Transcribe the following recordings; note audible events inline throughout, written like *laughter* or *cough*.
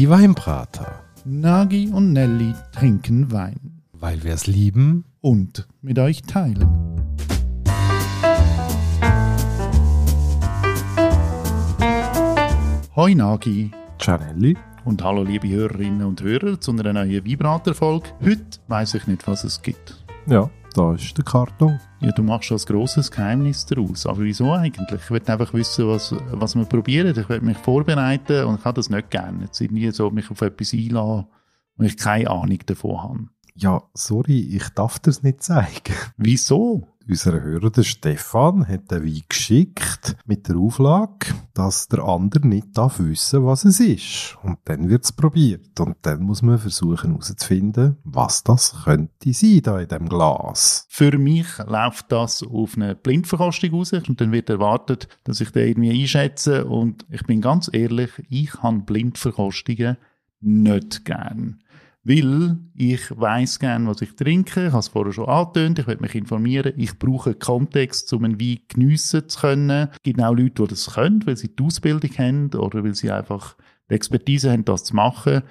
Die Weinbrater. Nagi und Nelly trinken Wein. Weil wir es lieben. Und mit euch teilen. Hoi Nagi. Ciao Nelly. Und hallo liebe Hörerinnen und Hörer zu einer neuen Weinbrater-Folge. Heute weiss ich nicht, was es gibt. Ja, da ist der Karton. Ja, du machst ein grosses Geheimnis daraus. Aber wieso eigentlich? Ich will einfach wissen, was, was wir probieren. Ich will mich vorbereiten und ich habe das nicht gerne. Jetzt irgendwie so mich auf etwas einladen, wo ich keine Ahnung davon habe. Ja, sorry, ich darf das nicht zeigen. Wieso? Unser Hörer, der Stefan, hat den Wein geschickt mit der Auflage, dass der andere nicht darf wissen, was es ist. Und dann wird es probiert. Und dann muss man versuchen herauszufinden, was das könnte sein da in dem Glas. Für mich läuft das auf eine Blindverkostung aus und dann wird erwartet, dass ich den irgendwie einschätze. Und ich bin ganz ehrlich, ich habe Blindverkostungen nicht gern. Weil ich weiß gern, was ich trinke. Ich habe es vorher schon angetönt. Ich will mich informieren. Ich brauche Kontext, um einen Wein geniessen zu können. Es gibt auch Leute, die das können, weil sie die Ausbildung haben oder weil sie einfach die Expertise haben, das zu machen.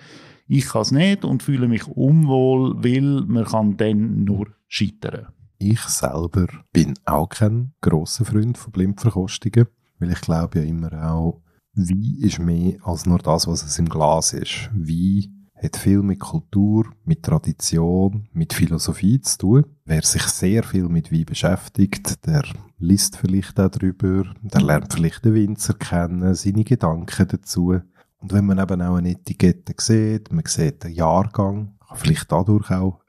Ich kann es nicht und fühle mich unwohl, weil man kann dann nur scheitern. Ich selber bin auch kein grosser Freund von Blindverkostungen, weil ich glaube ja immer auch, Wein ist mehr als nur das, was es im Glas ist. Wein hat viel mit Kultur, mit Tradition, mit Philosophie zu tun. Wer sich sehr viel mit Wein beschäftigt, der liest vielleicht auch drüber, der lernt vielleicht den Winzer kennen, seine Gedanken dazu. Und wenn man eben auch eine Etikette sieht, man sieht den Jahrgang, kann vielleicht dadurch auch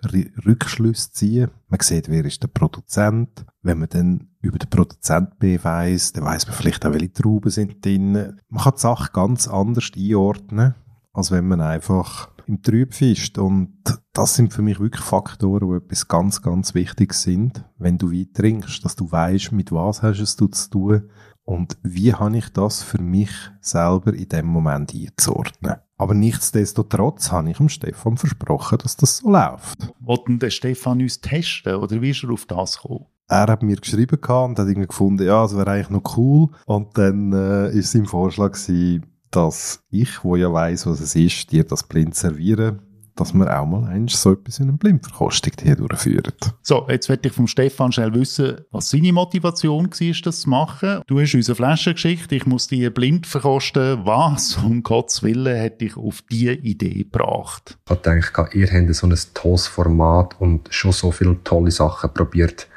Rückschlüsse ziehen. Man sieht, wer ist der Produzent. Wenn man dann über den Produzent B weiss, dann weiss man vielleicht auch, welche Trauben sind drin. Man kann die Sache ganz anders einordnen, als wenn man einfach im Trüb fischt. Und das sind für mich wirklich Faktoren, die etwas ganz, ganz wichtig sind, wenn du Wein trinkst, dass du weißt, mit was hast es du zu tun und wie habe ich das für mich selber in dem Moment einzuordnen. Aber nichtsdestotrotz habe ich dem Stefan versprochen, dass das so läuft. Wollten der Stefan uns testen oder wie ist er auf das gekommen? Er hat mir geschrieben und hat irgendwie gefunden, ja, das wäre eigentlich noch cool. Und dann äh, ist sein Vorschlag gewesen, dass ich, wo ja weiß, was es ist, dir das blind servieren, dass wir auch mal eins so etwas in einem Blindverkostung hier durchführen. So, jetzt werde ich vom Stefan schnell wissen, was seine Motivation war, das zu machen. Du hast uns eine Flasche geschickt, ich muss die blind verkosten. Was, um Gottes Willen, hätte ich auf diese Idee gebracht? Ich denke, ihr habt so ein tolles Format und schon so viele tolle Sachen probiert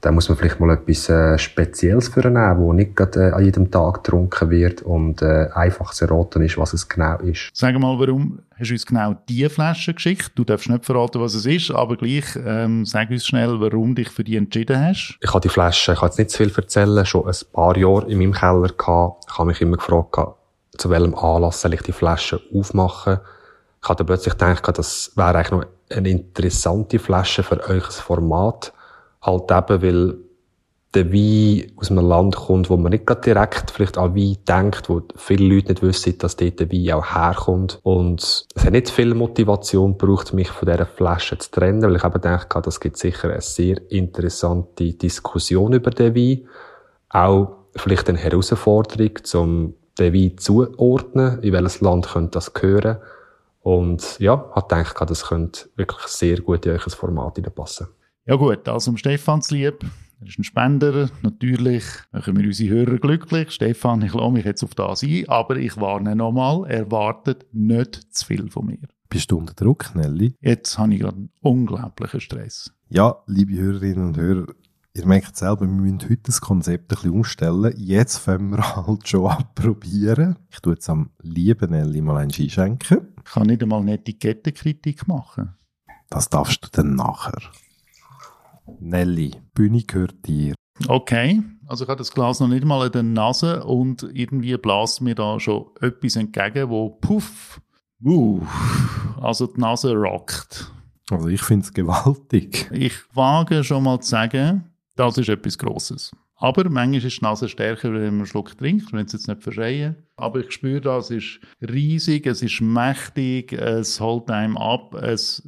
da muss man vielleicht mal etwas äh, Spezielles für nehmen, wo nicht gerade äh, an jedem Tag getrunken wird und äh, einfach zu erraten ist, was es genau ist. Sag mal, warum hast du uns genau diese Flasche geschickt? Du darfst nicht verraten, was es ist, aber gleich ähm, sag uns schnell, warum du dich für die entschieden hast. Ich habe die Flasche, ich kann jetzt nicht zu viel erzählen, schon ein paar Jahre in meinem Keller gehabt. Ich habe mich immer gefragt, zu welchem Anlass soll ich die Flasche aufmachen. Ich hatte plötzlich gedacht, das wäre eigentlich noch eine interessante Flasche für euch Format Halt eben, weil der Wein aus einem Land kommt, wo man nicht gerade direkt vielleicht an Wein denkt, wo viele Leute nicht wissen, dass dort der Wein auch herkommt. Und es hat nicht viel Motivation gebraucht, mich von dieser Flasche zu trennen, weil ich eben denke, das gibt sicher eine sehr interessante Diskussion über den Wein. Auch vielleicht eine Herausforderung, um den Wein zuordnen, in welches Land könnte das gehören. Und ja, hat gedacht, das könnte wirklich sehr gut in euch Format passen. Ja gut, also um Stefan zu lieb. Er ist ein Spender. Natürlich machen wir unsere Hörer glücklich. Stefan, ich lasse mich jetzt auf das ein, aber ich warne nochmal, erwartet nicht zu viel von mir. Bist du unter Druck, Nelly? Jetzt habe ich gerade einen unglaublichen Stress. Ja, liebe Hörerinnen und Hörer, ihr merkt selber, wir müssen heute das Konzept ein bisschen umstellen. Jetzt fangen wir *laughs* halt schon an probieren. Ich tue jetzt am lieben Nelly mal ein einschenken. Ich kann nicht einmal eine Etikettenkritik machen. Das darfst du dann nachher. Nelly, Bühne gehört dir. Okay, also ich habe das Glas noch nicht mal in der Nase und irgendwie blast mir da schon etwas entgegen, wo puff, uh, also die Nase rockt. Also ich finde es gewaltig. Ich wage schon mal zu sagen, das ist etwas Grosses. Aber manchmal ist die Nase stärker, wenn man einen Schluck trinkt, wenn es jetzt nicht verschreien. Aber ich spüre das, es ist riesig, es ist mächtig, es holt einem ab, es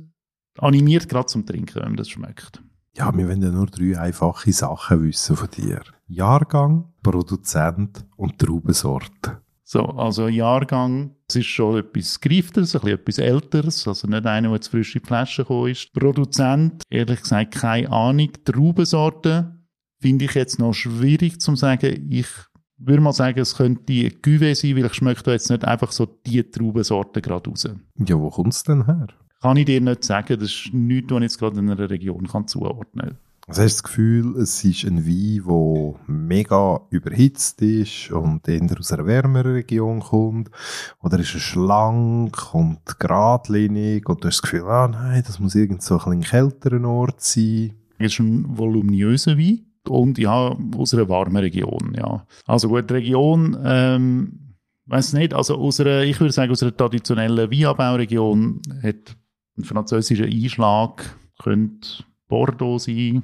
animiert gerade zum Trinken, wenn man das schmeckt. Ja, wir wollen ja nur drei einfache Sachen wissen von dir. Jahrgang, Produzent und Traubensorte. So, also Jahrgang Es ist schon etwas Greifteres, ein bisschen etwas Älteres, also nicht einer, der zu frisch in die Flasche gekommen ist. Produzent, ehrlich gesagt, keine Ahnung. Traubensorte finde ich jetzt noch schwierig zu sagen. Ich würde mal sagen, es könnte die Cuvée sein, weil ich schmecke da jetzt nicht einfach so die Traubensorte gerade raus. Ja, wo kommt es denn her? Kann ich dir nicht sagen. Das ist nichts, was ich jetzt gerade in einer Region kann zuordnen kann. Also hast du das Gefühl, es ist ein Wein, der mega überhitzt ist und eher aus einer wärmeren Region kommt? Oder ist er schlank und geradlinig und du hast das Gefühl, ah nein, das muss irgend so ein kälteren Ort sein? Es ist ein voluminöser Wein und ja, aus einer warmen Region, ja. Also gut, die Region, ähm, weiß nicht, also aus einer, ich würde sagen, aus einer traditionellen Weinanbauregion hat ein französischer Einschlag, könnte Bordeaux sein,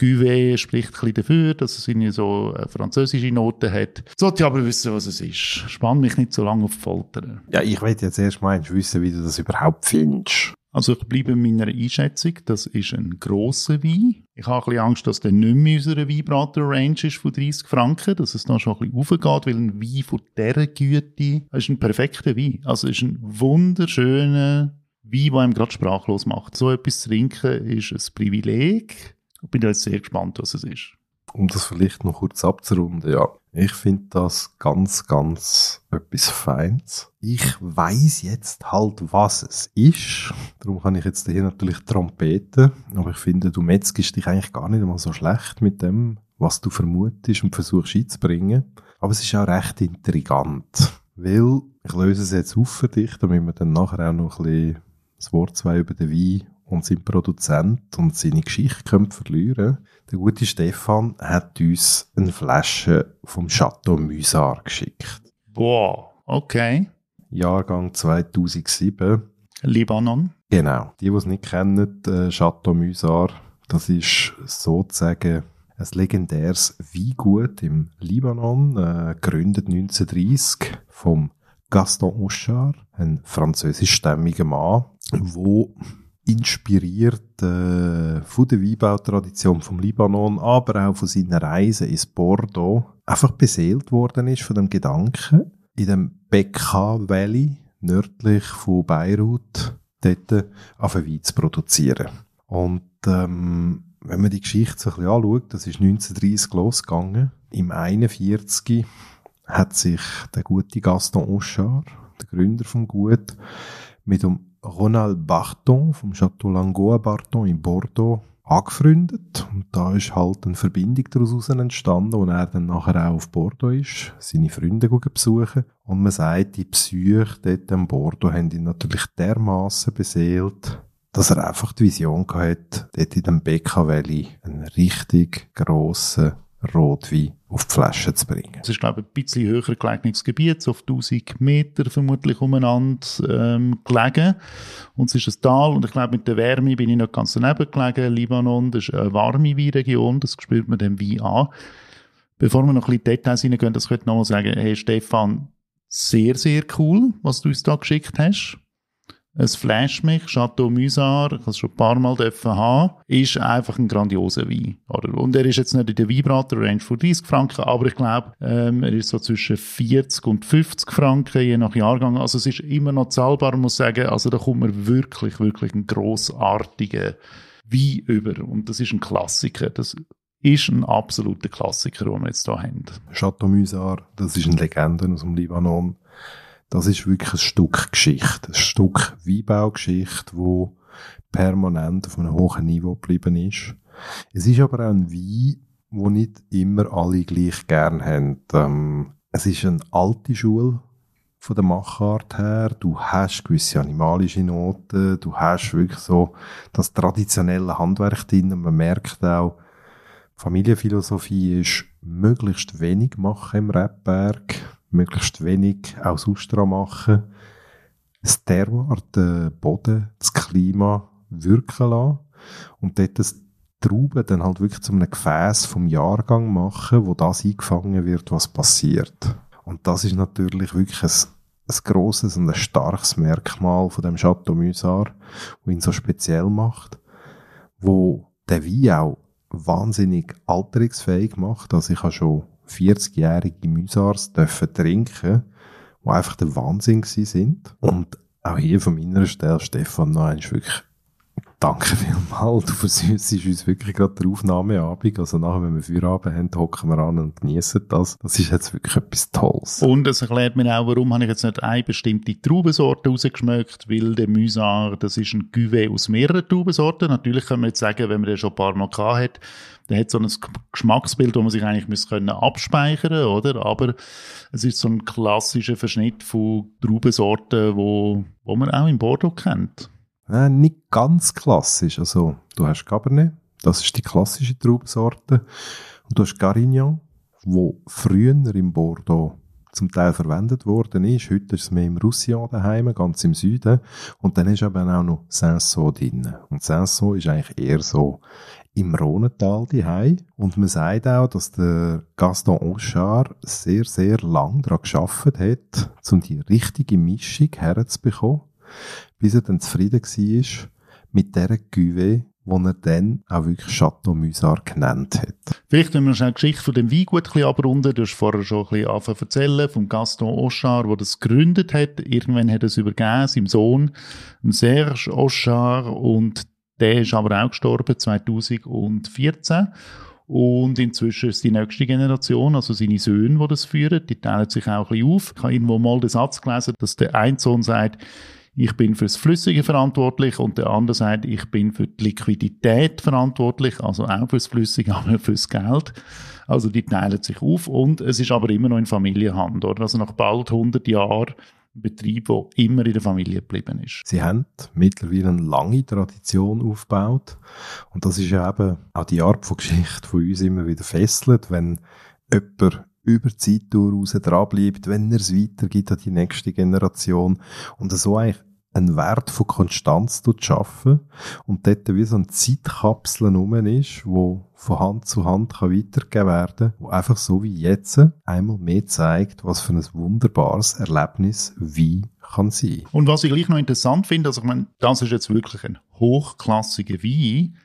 Cuvée spricht ein bisschen dafür, dass es irgendwie so eine französische Note hat. Sollte ich aber wissen, was es ist. Spann mich nicht so lange auf die Folter. Ja, ich will jetzt erst mal wissen, wie du das überhaupt findest. Also ich bleibe in meiner Einschätzung, das ist ein grosser Wein. Ich habe ein bisschen Angst, dass der nicht mehr in unserer Weinbrater-Range ist von 30 Franken, dass es da schon ein bisschen aufgeht, weil ein Wein von dieser Güte ist ein perfekter Wein. Also es ist ein wunderschöner Wein, der einem gerade sprachlos macht. So etwas zu trinken ist ein Privileg. Ich bin jetzt sehr gespannt, was es ist. Um das vielleicht noch kurz abzurunden, ja. Ich finde das ganz, ganz etwas Feins. Ich weiß jetzt halt, was es ist. Darum kann ich jetzt hier natürlich trompeten. Aber ich finde, du metzgest dich eigentlich gar nicht einmal so schlecht mit dem, was du vermutest und versuchst einzubringen. Aber es ist auch recht intrigant. Weil, ich löse es jetzt auf für dich, damit wir dann nachher auch noch ein bisschen das Wort zwei über den Wein und seinen Produzent und seine Geschichte können verlieren Der gute Stefan hat uns eine Flasche vom Chateau Musar geschickt. Boah, okay. Jahrgang 2007. Libanon. Genau. Die, die es nicht kennen, äh, Chateau Musar, das ist sozusagen ein legendäres Weingut im Libanon, äh, gegründet 1930 vom Gaston Auchard, ein französischstämmiger Mann, wo inspiriert äh, von der Weinbautradition vom Libanon, aber auch von seinen Reisen ins Bordeaux, einfach beseelt worden ist von dem Gedanken, in dem Bekaa Valley, nördlich von Beirut, dort auf Wein zu produzieren. Und ähm, wenn man die Geschichte so ein bisschen anschaut, das ist 1930 losgegangen. Im 41 hat sich der gute Gaston Auchard, der Gründer vom Gut, mit dem Ronald Barton vom Château Langoa Barton in Bordeaux angefreundet. Und da ist halt eine Verbindung daraus entstanden, und er dann nachher auch auf Bordeaux ist, seine Freunde besuchen. Und man sagt, die Psyche dort in Bordeaux haben ihn natürlich dermaßen beseelt, dass er einfach die Vision hatte, dort in dem Bekaa Valley einen richtig grossen Rotwein auf die Flasche zu bringen. Es ist, glaube ich, ein bisschen höher gelegenes Gebiet, so auf 1000 Meter vermutlich umeinander ähm, gelegen. Und es ist ein Tal und ich glaube, mit der Wärme bin ich noch ganz daneben gelegen. Libanon, das ist eine warme Weinregion, das spürt man dem Wein an. Bevor wir noch ein bisschen Details reingehen, das könnte ich nochmal sagen, hey Stefan, sehr, sehr cool, was du uns da geschickt hast. Es flasht mich, Chateau Musar, ich habe es schon ein paar Mal haben, ist einfach ein grandioser Wein. Oder? Und er ist jetzt nicht in der Weinbrater-Range von 30 Franken, aber ich glaube, ähm, er ist so zwischen 40 und 50 Franken, je nach Jahrgang. Also es ist immer noch zahlbar, muss sagen, also da kommt man wirklich, wirklich einen grossartigen Wein über. Und das ist ein Klassiker. Das ist ein absoluter Klassiker, den wir jetzt hier haben. Chateau Musar, das ist eine Legende aus dem Libanon das ist wirklich ein Stück Geschichte, ein Stück Weinbaugeschichte, wo permanent auf einem hohen Niveau geblieben ist. Es ist aber auch ein Wein, wo nicht immer alle gleich gern haben. Ähm, es ist eine alte Schule von der Machart her. Du hast gewisse animalische Noten, du hast wirklich so das traditionelle Handwerk drin. Man merkt auch, Familienphilosophie ist möglichst wenig machen im Rebberg möglichst wenig aus Austra machen, das Terroir, den Boden, das Klima wirken lassen und dort das Trauben dann halt wirklich zu einem Gefäß vom Jahrgang machen, wo das eingefangen wird, was passiert. Und das ist natürlich wirklich ein, ein grosses und ein starkes Merkmal von dem Chateau Musar, wo ihn so speziell macht, wo der Wein auch wahnsinnig alterungsfähig macht. Also ich habe schon 40-jährige Müsars dürfen trinken die einfach der Wahnsinn sind. Und auch hier von meiner Stelle, Stefan, noch einmal wirklich Danke vielmals. Du versüßt uns wirklich gerade der Aufnahmeabend. Also nachher, wenn wir Feierabend haben, hocken wir an und genießen das. Das ist jetzt wirklich etwas Tolles. Und es erklärt mir auch, warum habe ich jetzt nicht eine bestimmte Traubensorte rausgeschmeckt, weil der Musar, das ist ein Cuvée aus mehreren Traubensorten. Natürlich können wir jetzt sagen, wenn man den schon ein paar Mal gehabt hat, der hat so ein Geschmacksbild, wo man sich eigentlich können abspeichern, oder? Aber es ist so ein klassischer Verschnitt von Traubensorten, wo, wo man auch in Bordeaux kennt. Äh, nicht ganz klassisch. Also, du hast Cabernet, das ist die klassische Traubensorte. Und du hast Carignan, wo früher im Bordeaux zum Teil verwendet worden ist. Heute ist es mehr im Roussillon daheim, ganz im Süden. Und dann ist eben auch noch Sanson drin. Und Sanson ist eigentlich eher so im Rhonental daheim. Und man sagt auch, dass der Gaston Auchard sehr, sehr lang daran geschafft hat, um die richtige Mischung herzubekommen bis er dann zufrieden war mit dieser Cuvée, wo er dann auch wirklich Chateau Musard genannt hat. Vielleicht, wenn wir schnell die Geschichte von dem Weingut ein abrunden, du hast vorher schon ein bisschen erzählen, vom Gaston Auchard, der das gegründet hat. Irgendwann hat er es übergeben, seinem Sohn, Serge Auchard, und der ist aber auch gestorben, 2014. Und inzwischen ist die nächste Generation, also seine Söhne, die das führen, die teilen sich auch ein bisschen auf. Ich habe irgendwo mal den Satz gelesen, dass der eine Sohn sagt, ich bin fürs Flüssige verantwortlich und der andere sagt, ich bin für die Liquidität verantwortlich, also auch fürs Flüssige, *laughs* aber fürs Geld. Also die teilen sich auf und es ist aber immer noch in Familienhand, oder? Also nach bald 100 Jahren ein Betrieb, der immer in der Familie geblieben ist. Sie haben mittlerweile eine lange Tradition aufgebaut und das ist eben auch die Art von Geschichte, die uns immer wieder fesselt, wenn jemand über die Zeit raus dranbleibt, wenn er es weitergibt an die nächste Generation und so eigentlich einen Wert von Konstanz schaffen und dort wie so eine Zeitkapsel rum ist, wo von Hand zu Hand kann weitergegeben werden wo einfach so wie jetzt einmal mehr zeigt, was für ein wunderbares Erlebnis wie kann sein. Und was ich gleich noch interessant finde, also ich meine, das ist jetzt wirklich ein hochklassiger Wein,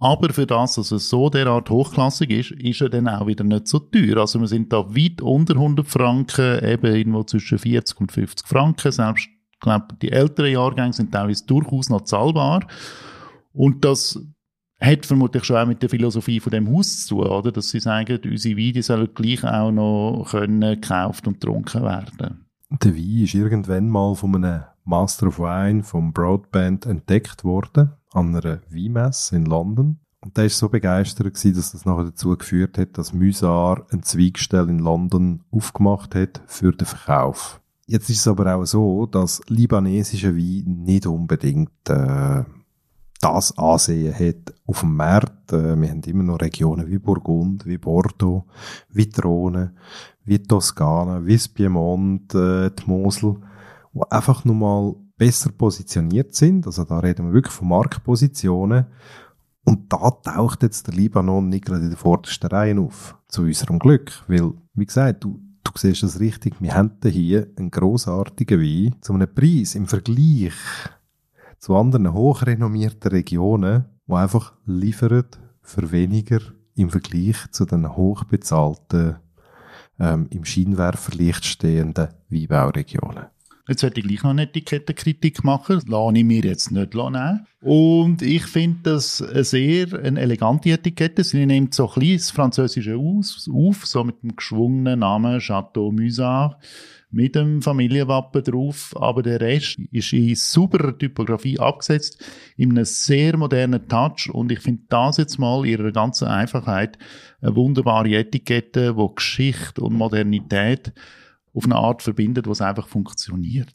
aber für das, dass es so derart hochklassig ist, ist er dann auch wieder nicht so teuer. Also wir sind da weit unter 100 Franken, eben irgendwo zwischen 40 und 50 Franken. Selbst, glaube, die älteren Jahrgänge sind teilweise durchaus noch zahlbar. Und das hat vermutlich schon auch mit der Philosophie von dem Haus zu tun, oder? Dass sie sagen, unsere Weine sollen gleich auch noch können gekauft und getrunken werden. Der Wein ist irgendwann mal von einem Master of Wine vom Broadband entdeckt worden an einer Weinmesse in London. Und der ist so begeistert gewesen, dass das nachher dazu geführt hat, dass Musar eine Zweigstelle in London aufgemacht hat für den Verkauf. Jetzt ist es aber auch so, dass libanesische Wein nicht unbedingt äh, das Ansehen hat auf dem Markt. Äh, wir haben immer noch Regionen wie Burgund, wie Bordeaux, wie Trone, wie Toskana, wie das Piemont, äh, die Mosel, wo einfach nochmal besser positioniert sind. Also da reden wir wirklich von Marktpositionen. Und da taucht jetzt der Libanon nicht gerade in der vordersten Reihe auf. Zu unserem Glück. Weil, wie gesagt, du, du siehst das richtig, wir haben hier einen grossartigen Wein zu einem Preis im Vergleich zu anderen hochrenommierten Regionen, die einfach liefern für weniger im Vergleich zu den hochbezahlten, ähm, im Scheinwerferlicht stehenden Weinbauregionen. Jetzt werde ich gleich noch eine Etikettenkritik machen. Das lasse ich mir jetzt nicht nehmen. Und ich finde das eine sehr eine elegante Etikette. Sie nimmt so ein das Französische auf, so mit dem geschwungenen Namen Chateau Musard, mit dem Familienwappen drauf. Aber der Rest ist in sauberer Typografie abgesetzt, in einem sehr modernen Touch. Und ich finde das jetzt mal in ihrer ganzen Einfachheit eine wunderbare Etikette, wo Geschichte und Modernität auf eine Art verbindet, was einfach funktioniert.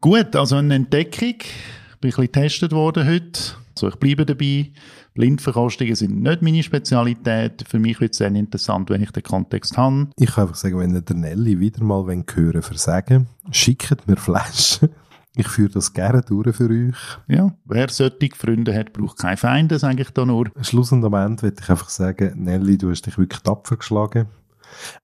Gut, also eine Entdeckung. Ich bin ein bisschen getestet worden heute. Also ich bleibe dabei. Blindverkostungen sind nicht meine Spezialität. Für mich wird es sehr interessant, wenn ich den Kontext habe. Ich kann einfach sagen, wenn ihr der Nelly wieder mal hören versagen, schickt mir Flaschen. *laughs* Ich führe das gerne durch für euch. Ja, wer solche Freunde hat, braucht keine Feinde, sage ich da nur. Schluss und am Ende würde ich einfach sagen, Nelly, du hast dich wirklich tapfer geschlagen.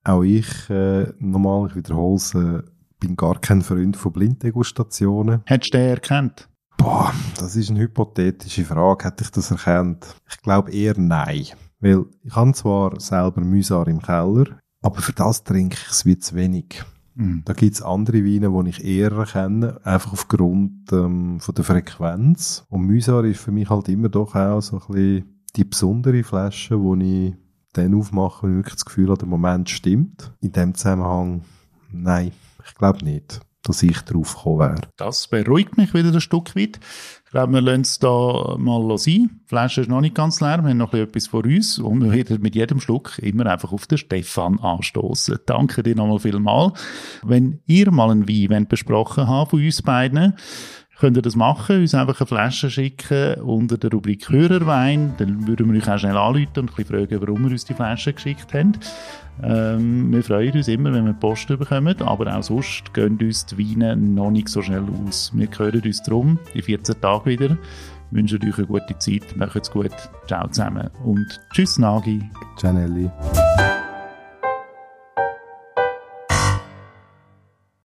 Auch ich, äh, nochmal, ich wiederhole es, äh, bin gar kein Freund von Blinddegustationen. Hättest du den erkannt? Boah, das ist eine hypothetische Frage. Hätte ich das erkannt? Ich glaube eher nein. Weil ich habe zwar selber Mühsar im Keller, aber für das trinke ich es wie zu wenig. Mhm. Da gibt's andere Weine, die ich eher erkenne, einfach aufgrund ähm, von der Frequenz. Und Müsar ist für mich halt immer doch auch so ein bisschen die besondere Flasche, wo ich dann aufmache, wenn ich wirklich das Gefühl habe, der Moment stimmt. In dem Zusammenhang, nein, ich glaube nicht, dass ich drauf gekommen wäre. Das beruhigt mich wieder ein Stück weit. Ich glaube, wir lassen es da mal sein. Die Flasche ist noch nicht ganz leer. Wir haben noch etwas vor uns. Und wir werden mit jedem Schluck immer einfach auf den Stefan anstoßen. Danke dir nochmal vielmal. Wenn ihr mal einen Wein besprochen habt von uns beiden, könnt ihr das machen, uns einfach eine Flasche schicken unter der Rubrik Hörerwein. Dann würden wir euch auch schnell anrufen und ein bisschen fragen, warum ihr uns die Flasche geschickt habt. Ähm, wir freuen uns immer, wenn wir Post bekommen, aber auch sonst gehen uns die Weine noch nicht so schnell aus. Wir hören uns drum in 14 Tagen wieder. Wünschen euch eine gute Zeit, macht's gut, ciao zusammen und tschüss Nagi. Gianelli.